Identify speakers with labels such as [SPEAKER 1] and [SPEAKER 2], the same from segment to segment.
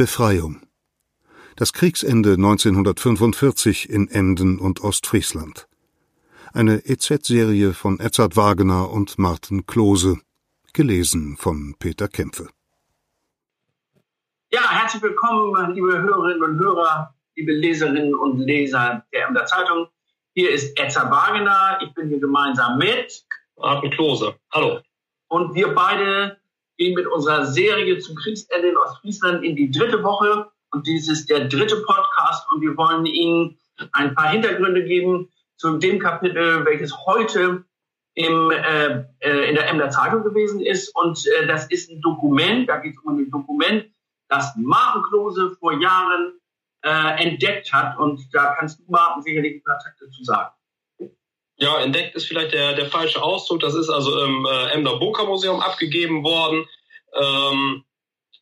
[SPEAKER 1] Befreiung. Das Kriegsende 1945 in Emden und Ostfriesland. Eine EZ-Serie von Edzard Wagener und Martin Klose. Gelesen von Peter Kämpfe.
[SPEAKER 2] Ja, herzlich willkommen, liebe Hörerinnen und Hörer, liebe Leserinnen und Leser der Emder Zeitung. Hier ist Edzard Wagener. Ich bin hier gemeinsam mit
[SPEAKER 3] Martin Klose. Hallo.
[SPEAKER 2] Und wir beide gehen mit unserer Serie zum Kriegsende in Ostfriesland in die dritte Woche. Und dies ist der dritte Podcast und wir wollen Ihnen ein paar Hintergründe geben zu dem Kapitel, welches heute im, äh, äh in der Emder Zeitung gewesen ist. Und äh, das ist ein Dokument, da geht es um ein Dokument, das Martin Klose vor Jahren äh, entdeckt hat. Und da kannst du, Martin, sicherlich ein paar Takte zu sagen.
[SPEAKER 3] Ja, entdeckt ist vielleicht der, der falsche Ausdruck. Das ist also im äh, Emder Burka Museum abgegeben worden. Ähm,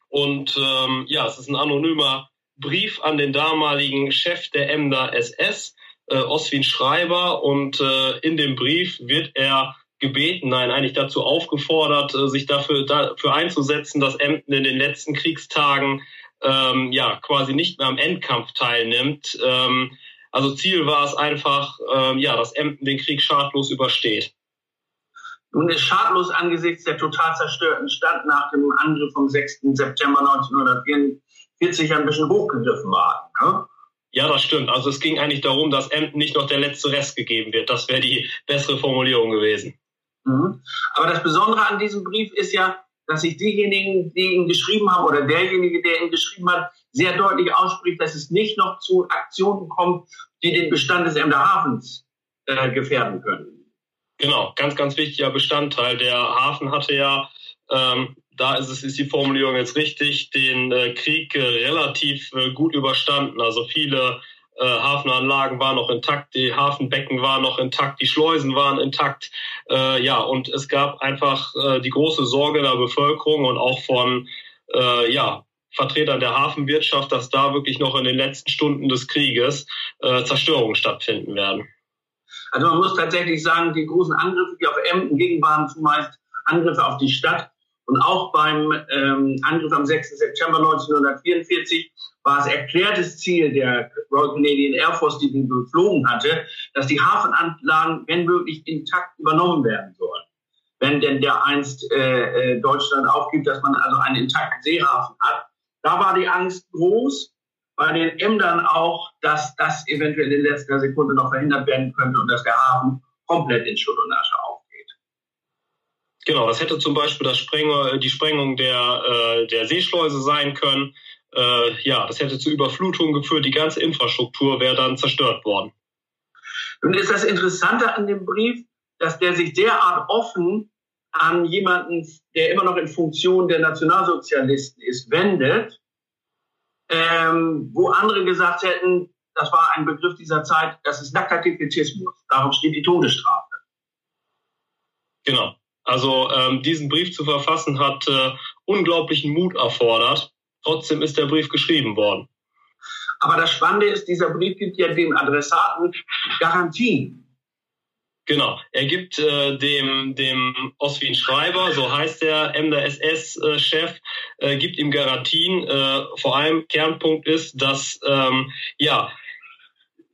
[SPEAKER 3] und ähm, ja, es ist ein anonymer Brief an den damaligen Chef der Emder SS, äh, Oswin Schreiber. Und äh, in dem Brief wird er gebeten, nein, eigentlich dazu aufgefordert, äh, sich dafür, dafür einzusetzen, dass Emden in den letzten Kriegstagen ähm, ja quasi nicht mehr am Endkampf teilnimmt. Ähm, also Ziel war es einfach, ähm, ja, dass Emden den Krieg schadlos übersteht.
[SPEAKER 2] Nun ist schadlos angesichts der total zerstörten Stadt nach dem Angriff vom 6. September 1944 ein bisschen hochgegriffen worden. Ne?
[SPEAKER 3] Ja, das stimmt. Also es ging eigentlich darum, dass Emden nicht noch der letzte Rest gegeben wird. Das wäre die bessere Formulierung gewesen.
[SPEAKER 2] Mhm. Aber das Besondere an diesem Brief ist ja, dass sich diejenigen, die ihn geschrieben haben, oder derjenige, der ihn geschrieben hat, sehr deutlich ausspricht, dass es nicht noch zu Aktionen kommt, die den Bestand des Emder Hafens äh, gefährden können.
[SPEAKER 3] Genau, ganz, ganz wichtiger Bestandteil. Der Hafen hatte ja, ähm, da ist es ist die Formulierung jetzt richtig, den äh, Krieg äh, relativ äh, gut überstanden. Also viele äh, Hafenanlagen waren noch intakt, die Hafenbecken waren noch intakt, die Schleusen waren intakt. Äh, ja, und es gab einfach äh, die große Sorge der Bevölkerung und auch von äh, ja, Vertretern der Hafenwirtschaft, dass da wirklich noch in den letzten Stunden des Krieges äh, Zerstörungen stattfinden werden.
[SPEAKER 2] Also man muss tatsächlich sagen, die großen Angriffe, die auf Emden gingen, waren zumeist Angriffe auf die Stadt. Und auch beim ähm, Angriff am 6. September 1944 war es erklärtes Ziel der Royal Canadian Air Force, die den beflogen hatte, dass die Hafenanlagen, wenn möglich, intakt übernommen werden sollen. Wenn denn der einst äh, äh, Deutschland aufgibt, dass man also einen intakten Seehafen hat. Da war die Angst groß, bei den Emdern auch, dass das eventuell in letzter Sekunde noch verhindert werden könnte und dass der Hafen komplett in Schutt und Asche aufgeht.
[SPEAKER 3] Genau, das hätte zum Beispiel das Spreng die Sprengung der, äh, der Seeschleuse sein können. Äh, ja, das hätte zu Überflutungen geführt. Die ganze Infrastruktur wäre dann zerstört worden.
[SPEAKER 2] Nun ist das Interessante an dem Brief, dass der sich derart offen an jemanden, der immer noch in Funktion der Nationalsozialisten ist, wendet, ähm, wo andere gesagt hätten, das war ein Begriff dieser Zeit, das ist nackter Defetismus. Darauf steht die Todesstrafe.
[SPEAKER 3] Genau. Also ähm, diesen Brief zu verfassen hat äh, unglaublichen Mut erfordert. Trotzdem ist der Brief geschrieben worden.
[SPEAKER 2] Aber das Spannende ist, dieser Brief gibt ja dem Adressaten Garantien.
[SPEAKER 3] Genau, er gibt äh, dem, dem Oswin Schreiber, so heißt der Emder SS-Chef, äh, gibt ihm Garantien. Äh, vor allem Kernpunkt ist, dass ähm, ja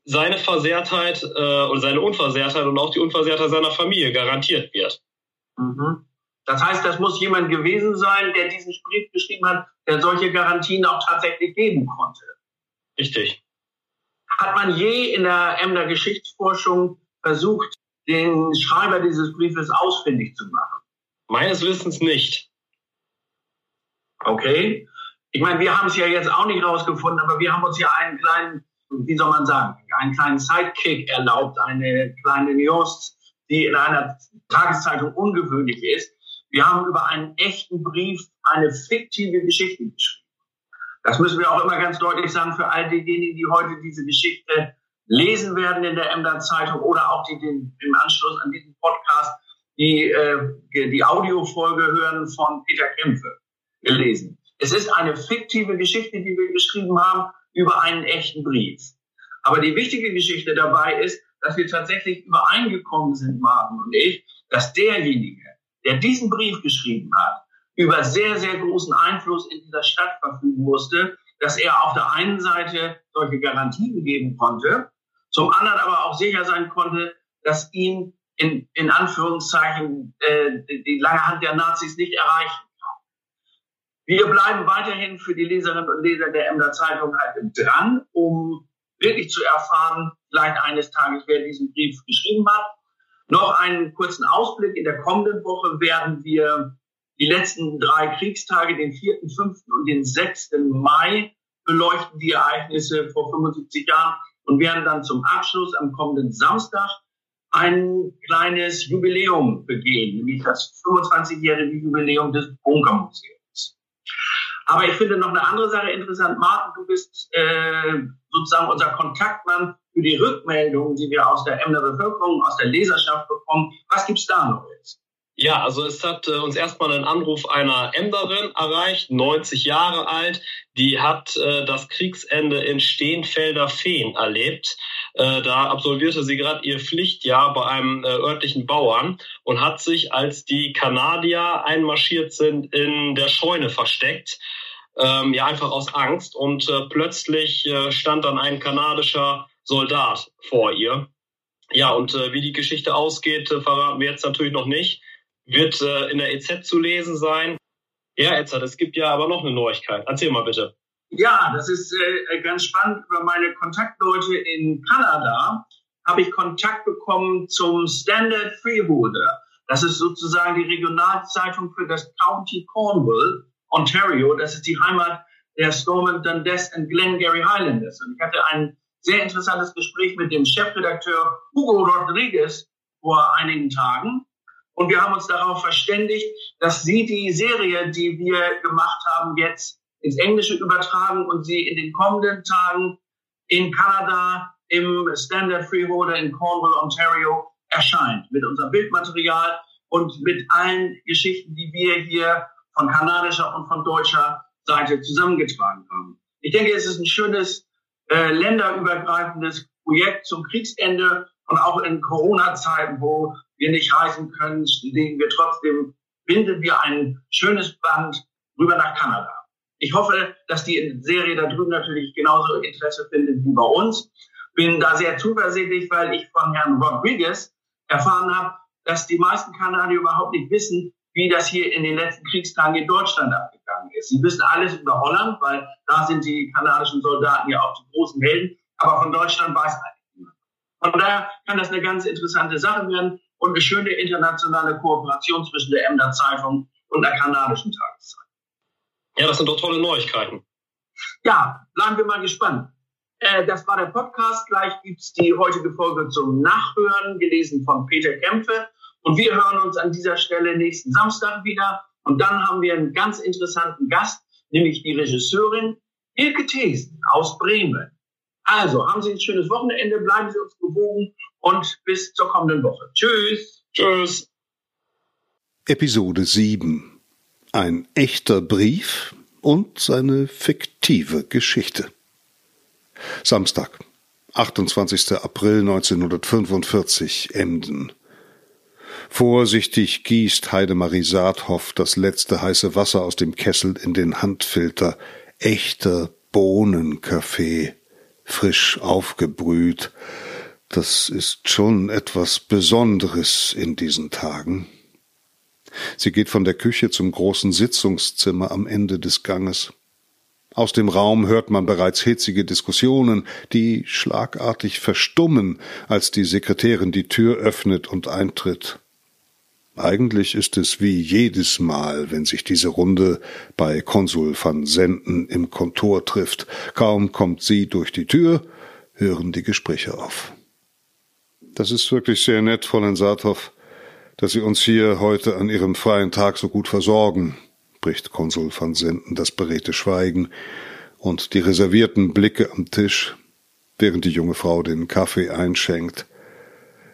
[SPEAKER 3] seine Versehrtheit äh, oder seine Unversehrtheit und auch die Unversehrtheit seiner Familie garantiert wird.
[SPEAKER 2] Mhm. Das heißt, das muss jemand gewesen sein, der diesen Brief geschrieben hat, der solche Garantien auch tatsächlich geben konnte.
[SPEAKER 3] Richtig.
[SPEAKER 2] Hat man je in der Emder Geschichtsforschung versucht, den Schreiber dieses Briefes ausfindig zu machen?
[SPEAKER 3] Meines Wissens nicht.
[SPEAKER 2] Okay. Ich meine, wir haben es ja jetzt auch nicht rausgefunden, aber wir haben uns ja einen kleinen, wie soll man sagen, einen kleinen Sidekick erlaubt, eine kleine Nuance, die in einer Tageszeitung ungewöhnlich ist. Wir haben über einen echten Brief eine fiktive Geschichte geschrieben. Das müssen wir auch immer ganz deutlich sagen für all diejenigen, die heute diese Geschichte lesen werden in der Emder Zeitung oder auch die den, im Anschluss an diesen Podcast die, äh, die Audiofolge hören von Peter Kämpfe gelesen. Es ist eine fiktive Geschichte, die wir geschrieben haben über einen echten Brief. Aber die wichtige Geschichte dabei ist, dass wir tatsächlich übereingekommen sind, Martin und ich, dass derjenige, der diesen Brief geschrieben hat, über sehr, sehr großen Einfluss in dieser Stadt verfügen musste dass er auf der einen Seite solche Garantien geben konnte, zum anderen aber auch sicher sein konnte, dass ihn in, in Anführungszeichen äh, die lange Hand der Nazis nicht erreichen kann. Wir bleiben weiterhin für die Leserinnen und Leser der Emder Zeitung halt dran, um wirklich zu erfahren, vielleicht eines Tages, wer diesen Brief geschrieben hat. Noch einen kurzen Ausblick. In der kommenden Woche werden wir die letzten drei Kriegstage, den 4., 5. und den 6. Mai, beleuchten die Ereignisse vor 75 Jahren und werden dann zum Abschluss am kommenden Samstag ein kleines Jubiläum begehen, nämlich das 25-jährige Jubiläum des Bunkermuseums. Aber ich finde noch eine andere Sache interessant. Martin, du bist äh, sozusagen unser Kontaktmann für die Rückmeldungen, die wir aus der Emder Bevölkerung, aus der Leserschaft bekommen. Was gibt's da noch jetzt?
[SPEAKER 3] Ja, also es hat äh, uns erstmal ein Anruf einer Emderin erreicht, 90 Jahre alt. Die hat äh, das Kriegsende in Steenfelder Feen erlebt. Äh, da absolvierte sie gerade ihr Pflichtjahr bei einem äh, örtlichen Bauern und hat sich, als die Kanadier einmarschiert sind, in der Scheune versteckt. Ähm, ja, einfach aus Angst. Und äh, plötzlich äh, stand dann ein kanadischer Soldat vor ihr. Ja, und äh, wie die Geschichte ausgeht, äh, verraten wir jetzt natürlich noch nicht wird äh, in der EZ zu lesen sein. Ja, Edzard, es gibt ja aber noch eine Neuigkeit. Erzähl mal bitte.
[SPEAKER 2] Ja, das ist äh, ganz spannend. Über meine Kontaktleute in Kanada habe ich Kontakt bekommen zum Standard Freeholder. Das ist sozusagen die Regionalzeitung für das County Cornwall, Ontario. Das ist die Heimat der Stormont Dundas und Glengarry Highlanders. Und ich hatte ein sehr interessantes Gespräch mit dem Chefredakteur Hugo Rodriguez vor einigen Tagen. Und wir haben uns darauf verständigt, dass Sie die Serie, die wir gemacht haben, jetzt ins Englische übertragen und sie in den kommenden Tagen in Kanada im Standard Freeholder in Cornwall, Ontario erscheint. Mit unserem Bildmaterial und mit allen Geschichten, die wir hier von kanadischer und von deutscher Seite zusammengetragen haben. Ich denke, es ist ein schönes äh, länderübergreifendes Projekt zum Kriegsende und auch in Corona-Zeiten, wo wir nicht reisen können, legen wir trotzdem, binden wir ein schönes Band rüber nach Kanada. Ich hoffe, dass die Serie da drüben natürlich genauso Interesse findet wie bei uns. Bin da sehr zuversichtlich, weil ich von Herrn Rodriguez erfahren habe, dass die meisten Kanadier überhaupt nicht wissen, wie das hier in den letzten Kriegstagen in Deutschland abgegangen ist. Sie wissen alles über Holland, weil da sind die kanadischen Soldaten ja auch die großen Helden. Aber von Deutschland weiß eigentlich niemand. Von daher kann das eine ganz interessante Sache werden und eine schöne internationale Kooperation zwischen der Emder Zeitung und der kanadischen Tageszeitung.
[SPEAKER 3] Ja, das sind doch tolle Neuigkeiten.
[SPEAKER 2] Ja, bleiben wir mal gespannt. Äh, das war der Podcast. Gleich gibt's die heutige Folge zum Nachhören, gelesen von Peter Kämpfe. Und wir hören uns an dieser Stelle nächsten Samstag wieder. Und dann haben wir einen ganz interessanten Gast, nämlich die Regisseurin Ilke Thesen aus Bremen. Also, haben Sie ein schönes Wochenende, bleiben Sie uns gewogen und bis zur kommenden Woche. Tschüss.
[SPEAKER 3] Tschüss.
[SPEAKER 1] Episode 7. Ein echter Brief und seine fiktive Geschichte. Samstag, 28. April 1945, Emden. Vorsichtig gießt Heidemarie Saathoff das letzte heiße Wasser aus dem Kessel in den Handfilter. Echter Bohnenkaffee frisch aufgebrüht. Das ist schon etwas Besonderes in diesen Tagen. Sie geht von der Küche zum großen Sitzungszimmer am Ende des Ganges. Aus dem Raum hört man bereits hitzige Diskussionen, die schlagartig verstummen, als die Sekretärin die Tür öffnet und eintritt. Eigentlich ist es wie jedes Mal, wenn sich diese Runde bei Konsul van Senden im Kontor trifft. Kaum kommt sie durch die Tür, hören die Gespräche auf. Das ist wirklich sehr nett, Fräulein Saathoff, dass Sie uns hier heute an Ihrem freien Tag so gut versorgen, bricht Konsul van Senden das beredte Schweigen und die reservierten Blicke am Tisch, während die junge Frau den Kaffee einschenkt.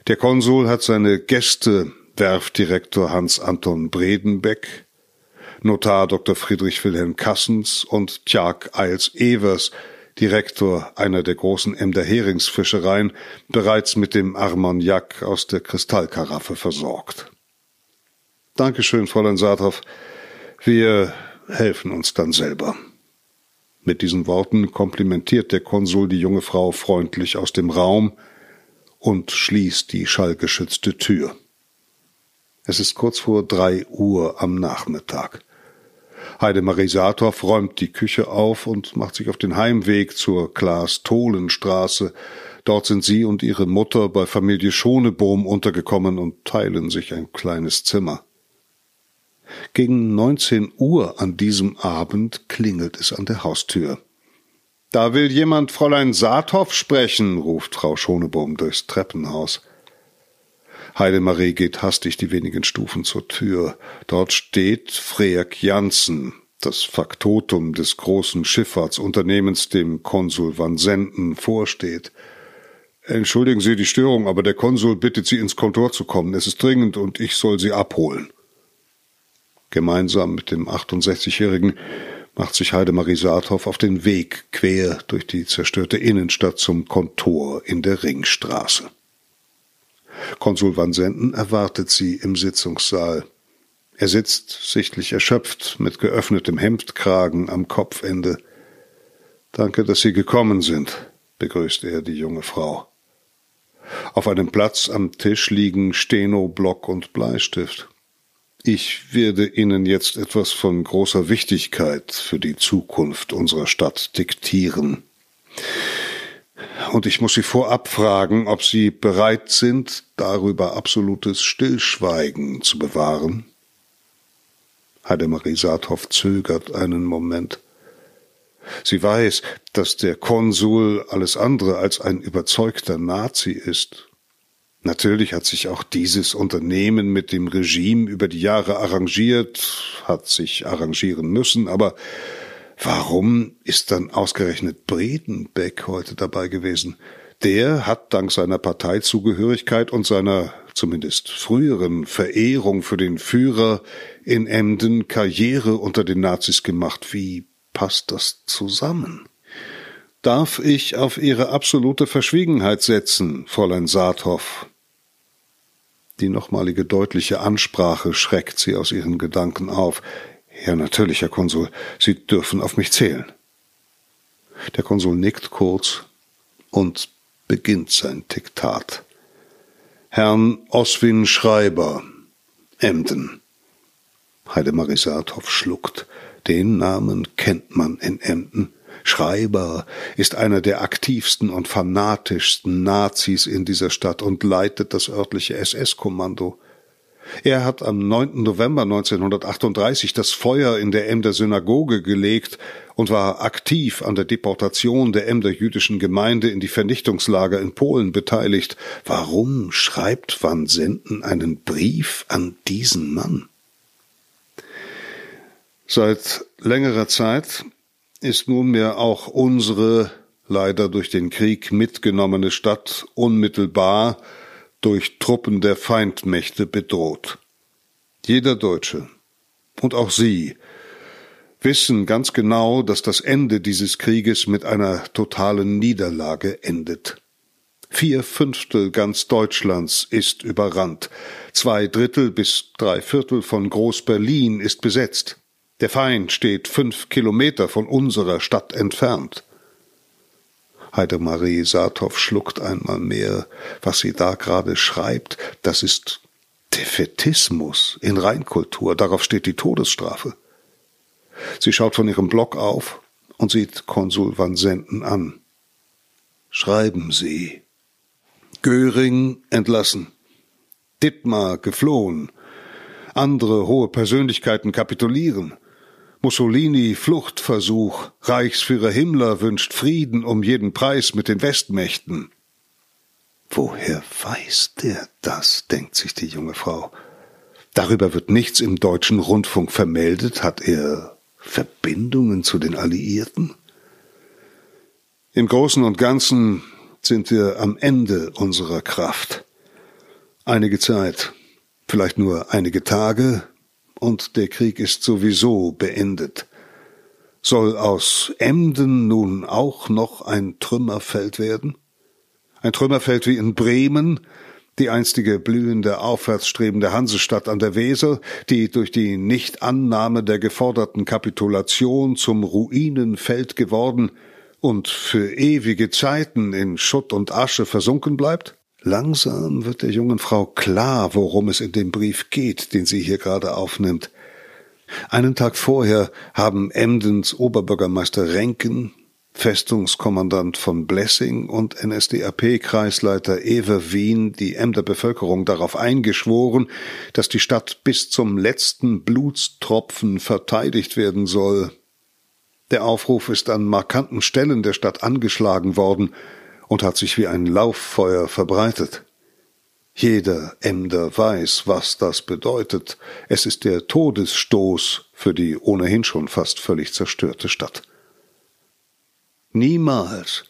[SPEAKER 1] Der Konsul hat seine Gäste Werfdirektor Hans-Anton Bredenbeck, Notar Dr. Friedrich Wilhelm Kassens und Tjark Eils-Evers, Direktor einer der großen Emder Heringsfischereien, bereits mit dem Armagnac aus der Kristallkaraffe versorgt. Dankeschön, Fräulein Saathoff. Wir helfen uns dann selber. Mit diesen Worten komplimentiert der Konsul die junge Frau freundlich aus dem Raum und schließt die schallgeschützte Tür. Es ist kurz vor drei Uhr am Nachmittag. Heidemarie Saathoff räumt die Küche auf und macht sich auf den Heimweg zur Klaas-Tholen-Straße. Dort sind sie und ihre Mutter bei Familie Schonebohm untergekommen und teilen sich ein kleines Zimmer. Gegen neunzehn Uhr an diesem Abend klingelt es an der Haustür. Da will jemand Fräulein Saathoff sprechen, ruft Frau Schonebohm durchs Treppenhaus. Heidemarie geht hastig die wenigen Stufen zur Tür. Dort steht Freak Janssen, das Faktotum des großen Schifffahrtsunternehmens, dem Konsul Van Senden vorsteht. Entschuldigen Sie die Störung, aber der Konsul bittet Sie ins Kontor zu kommen. Es ist dringend und ich soll Sie abholen. Gemeinsam mit dem 68-Jährigen macht sich Heidemarie Saathoff auf den Weg quer durch die zerstörte Innenstadt zum Kontor in der Ringstraße. Konsul Van Senden erwartet sie im Sitzungssaal. Er sitzt, sichtlich erschöpft, mit geöffnetem Hemdkragen am Kopfende. Danke, dass Sie gekommen sind, begrüßt er die junge Frau. Auf einem Platz am Tisch liegen Steno, Block und Bleistift. Ich werde Ihnen jetzt etwas von großer Wichtigkeit für die Zukunft unserer Stadt diktieren und ich muss Sie vorab fragen, ob Sie bereit sind, darüber absolutes Stillschweigen zu bewahren. Heidemarie Saathoff zögert einen Moment. Sie weiß, dass der Konsul alles andere als ein überzeugter Nazi ist. Natürlich hat sich auch dieses Unternehmen mit dem Regime über die Jahre arrangiert, hat sich arrangieren müssen, aber Warum ist dann ausgerechnet Bredenbeck heute dabei gewesen? Der hat dank seiner Parteizugehörigkeit und seiner zumindest früheren Verehrung für den Führer in Emden Karriere unter den Nazis gemacht. Wie passt das zusammen? Darf ich auf Ihre absolute Verschwiegenheit setzen, Fräulein Saathoff? Die nochmalige deutliche Ansprache schreckt sie aus ihren Gedanken auf. Ja, natürlich, Herr Konsul. Sie dürfen auf mich zählen. Der Konsul nickt kurz und beginnt sein Diktat. Herrn Oswin Schreiber, Emden. Heidemarie Saathoff schluckt. Den Namen kennt man in Emden. Schreiber ist einer der aktivsten und fanatischsten Nazis in dieser Stadt und leitet das örtliche SS-Kommando. Er hat am 9. November 1938 das Feuer in der Emder Synagoge gelegt und war aktiv an der Deportation der Emder jüdischen Gemeinde in die Vernichtungslager in Polen beteiligt. Warum schreibt Van Senden einen Brief an diesen Mann? Seit längerer Zeit ist nunmehr auch unsere leider durch den Krieg mitgenommene Stadt unmittelbar durch Truppen der Feindmächte bedroht. Jeder Deutsche und auch Sie wissen ganz genau, dass das Ende dieses Krieges mit einer totalen Niederlage endet. Vier Fünftel ganz Deutschlands ist überrannt. Zwei Drittel bis drei Viertel von Groß-Berlin ist besetzt. Der Feind steht fünf Kilometer von unserer Stadt entfernt. Heidemarie Saathoff schluckt einmal mehr. Was sie da gerade schreibt, das ist Defetismus in Reinkultur. Darauf steht die Todesstrafe. Sie schaut von ihrem Block auf und sieht Konsul Van Senden an. Schreiben Sie. Göring entlassen. Dittmar geflohen. Andere hohe Persönlichkeiten kapitulieren. Mussolini Fluchtversuch, Reichsführer Himmler wünscht Frieden um jeden Preis mit den Westmächten. Woher weiß der das? denkt sich die junge Frau. Darüber wird nichts im deutschen Rundfunk vermeldet. Hat er Verbindungen zu den Alliierten? Im Großen und Ganzen sind wir am Ende unserer Kraft. Einige Zeit, vielleicht nur einige Tage, und der Krieg ist sowieso beendet. Soll aus Emden nun auch noch ein Trümmerfeld werden? Ein Trümmerfeld wie in Bremen, die einstige blühende, aufwärtsstrebende Hansestadt an der Weser, die durch die Nichtannahme der geforderten Kapitulation zum Ruinenfeld geworden und für ewige Zeiten in Schutt und Asche versunken bleibt? Langsam wird der jungen Frau klar, worum es in dem Brief geht, den sie hier gerade aufnimmt. Einen Tag vorher haben Emdens Oberbürgermeister Renken, Festungskommandant von Blessing und NSDAP-Kreisleiter Ewer Wien die Emder Bevölkerung darauf eingeschworen, dass die Stadt bis zum letzten Blutstropfen verteidigt werden soll. Der Aufruf ist an markanten Stellen der Stadt angeschlagen worden und hat sich wie ein Lauffeuer verbreitet. Jeder Emder weiß, was das bedeutet. Es ist der Todesstoß für die ohnehin schon fast völlig zerstörte Stadt. Niemals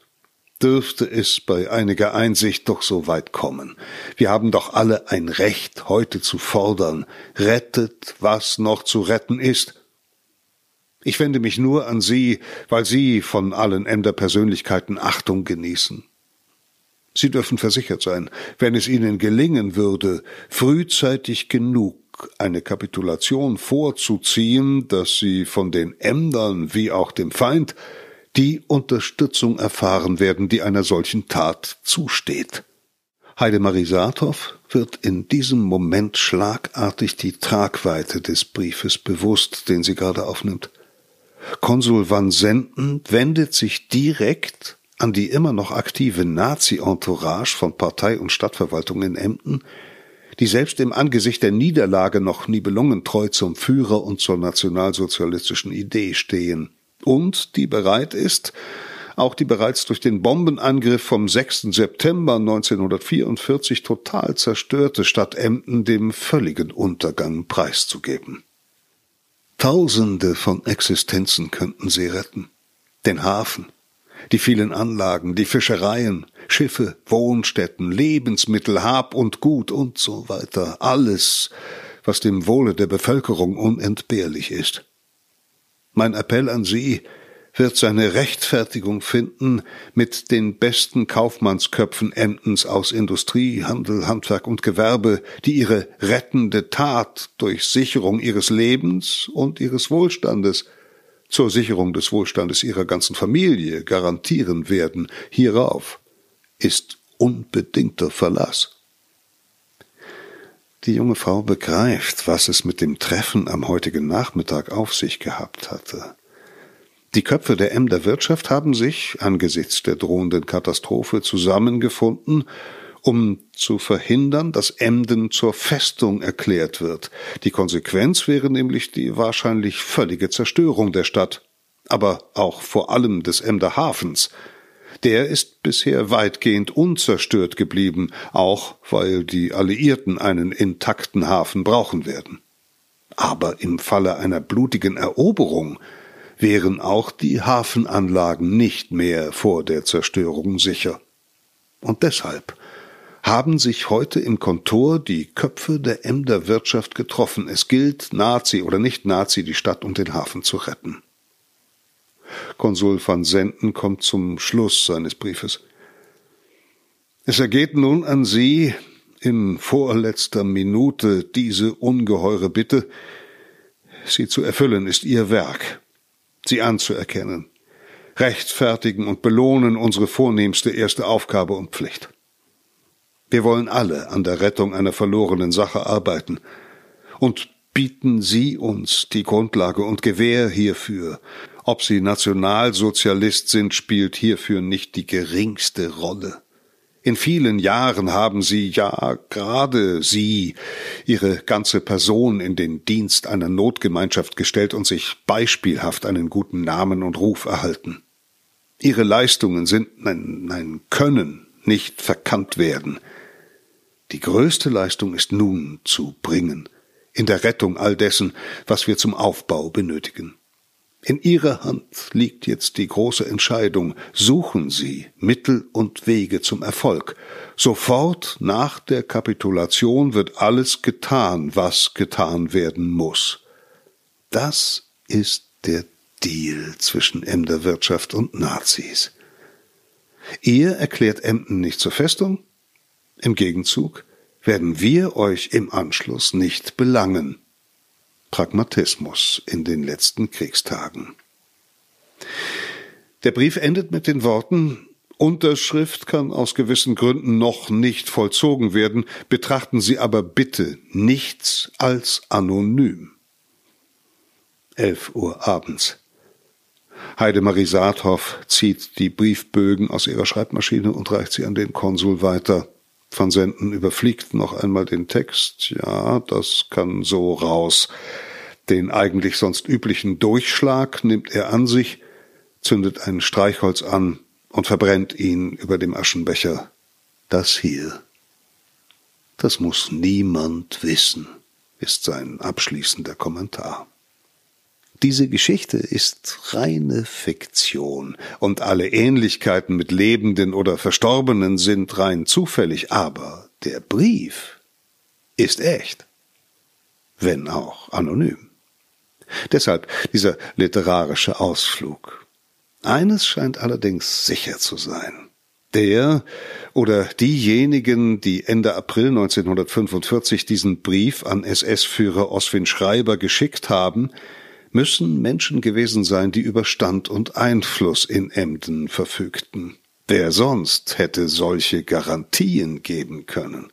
[SPEAKER 1] dürfte es bei einiger Einsicht doch so weit kommen. Wir haben doch alle ein Recht, heute zu fordern, rettet, was noch zu retten ist. Ich wende mich nur an Sie, weil Sie von allen Emder Persönlichkeiten Achtung genießen. Sie dürfen versichert sein, wenn es Ihnen gelingen würde, frühzeitig genug eine Kapitulation vorzuziehen, dass Sie von den Emdern wie auch dem Feind die Unterstützung erfahren werden, die einer solchen Tat zusteht. Heidemarie Saathoff wird in diesem Moment schlagartig die Tragweite des Briefes bewusst, den sie gerade aufnimmt. Konsul Van Senden wendet sich direkt an die immer noch aktive Nazi-Entourage von Partei und Stadtverwaltung in Emden, die selbst im Angesicht der Niederlage noch nibelungentreu zum Führer und zur nationalsozialistischen Idee stehen und die bereit ist, auch die bereits durch den Bombenangriff vom 6. September 1944 total zerstörte Stadt Emden dem völligen Untergang preiszugeben. Tausende von Existenzen könnten sie retten. Den Hafen, die vielen Anlagen, die Fischereien, Schiffe, Wohnstätten, Lebensmittel, Hab und Gut und so weiter, alles, was dem Wohle der Bevölkerung unentbehrlich ist. Mein Appell an Sie wird seine Rechtfertigung finden mit den besten Kaufmannsköpfen Emdens aus Industrie, Handel, Handwerk und Gewerbe, die ihre rettende Tat durch Sicherung ihres Lebens und ihres Wohlstandes zur Sicherung des Wohlstandes ihrer ganzen Familie garantieren werden. Hierauf ist unbedingter Verlass. Die junge Frau begreift, was es mit dem Treffen am heutigen Nachmittag auf sich gehabt hatte. Die Köpfe der Emder Wirtschaft haben sich angesichts der drohenden Katastrophe zusammengefunden, um zu verhindern, dass Emden zur Festung erklärt wird. Die Konsequenz wäre nämlich die wahrscheinlich völlige Zerstörung der Stadt, aber auch vor allem des Emder Hafens, der ist bisher weitgehend unzerstört geblieben, auch weil die Alliierten einen intakten Hafen brauchen werden. Aber im Falle einer blutigen Eroberung wären auch die Hafenanlagen nicht mehr vor der Zerstörung sicher. Und deshalb haben sich heute im Kontor die Köpfe der Emder Wirtschaft getroffen. Es gilt, Nazi oder nicht Nazi, die Stadt und den Hafen zu retten. Konsul van Senden kommt zum Schluss seines Briefes. Es ergeht nun an Sie, in vorletzter Minute diese ungeheure Bitte, sie zu erfüllen ist Ihr Werk, sie anzuerkennen, rechtfertigen und belohnen unsere vornehmste erste Aufgabe und Pflicht. Wir wollen alle an der Rettung einer verlorenen Sache arbeiten und bieten Sie uns die Grundlage und Gewähr hierfür, ob sie Nationalsozialist sind, spielt hierfür nicht die geringste Rolle. In vielen Jahren haben sie, ja gerade sie, ihre ganze Person in den Dienst einer Notgemeinschaft gestellt und sich beispielhaft einen guten Namen und Ruf erhalten. Ihre Leistungen sind, nein, nein, können nicht verkannt werden. Die größte Leistung ist nun zu bringen, in der Rettung all dessen, was wir zum Aufbau benötigen. In Ihrer Hand liegt jetzt die große Entscheidung. Suchen Sie Mittel und Wege zum Erfolg. Sofort nach der Kapitulation wird alles getan, was getan werden muss. Das ist der Deal zwischen Emder Wirtschaft und Nazis. Ihr erklärt Emden nicht zur Festung. Im Gegenzug werden wir euch im Anschluss nicht belangen. Pragmatismus in den letzten Kriegstagen. Der Brief endet mit den Worten Unterschrift kann aus gewissen Gründen noch nicht vollzogen werden, betrachten Sie aber bitte nichts als anonym. Elf Uhr abends. Heidemarie Saathoff zieht die Briefbögen aus ihrer Schreibmaschine und reicht sie an den Konsul weiter. Van Senden überfliegt noch einmal den Text. Ja, das kann so raus. Den eigentlich sonst üblichen Durchschlag nimmt er an sich, zündet ein Streichholz an und verbrennt ihn über dem Aschenbecher. Das hier. Das muss niemand wissen, ist sein abschließender Kommentar. Diese Geschichte ist reine Fiktion, und alle Ähnlichkeiten mit Lebenden oder Verstorbenen sind rein zufällig, aber der Brief ist echt, wenn auch anonym. Deshalb dieser literarische Ausflug. Eines scheint allerdings sicher zu sein. Der oder diejenigen, die Ende April 1945 diesen Brief an SS-Führer Oswin Schreiber geschickt haben, müssen Menschen gewesen sein, die über Stand und Einfluss in Emden verfügten. Wer sonst hätte solche Garantien geben können?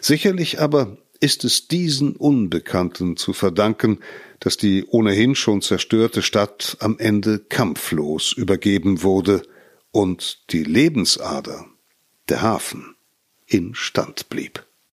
[SPEAKER 1] Sicherlich aber ist es diesen Unbekannten zu verdanken, dass die ohnehin schon zerstörte Stadt am Ende kampflos übergeben wurde und die Lebensader, der Hafen, instand blieb.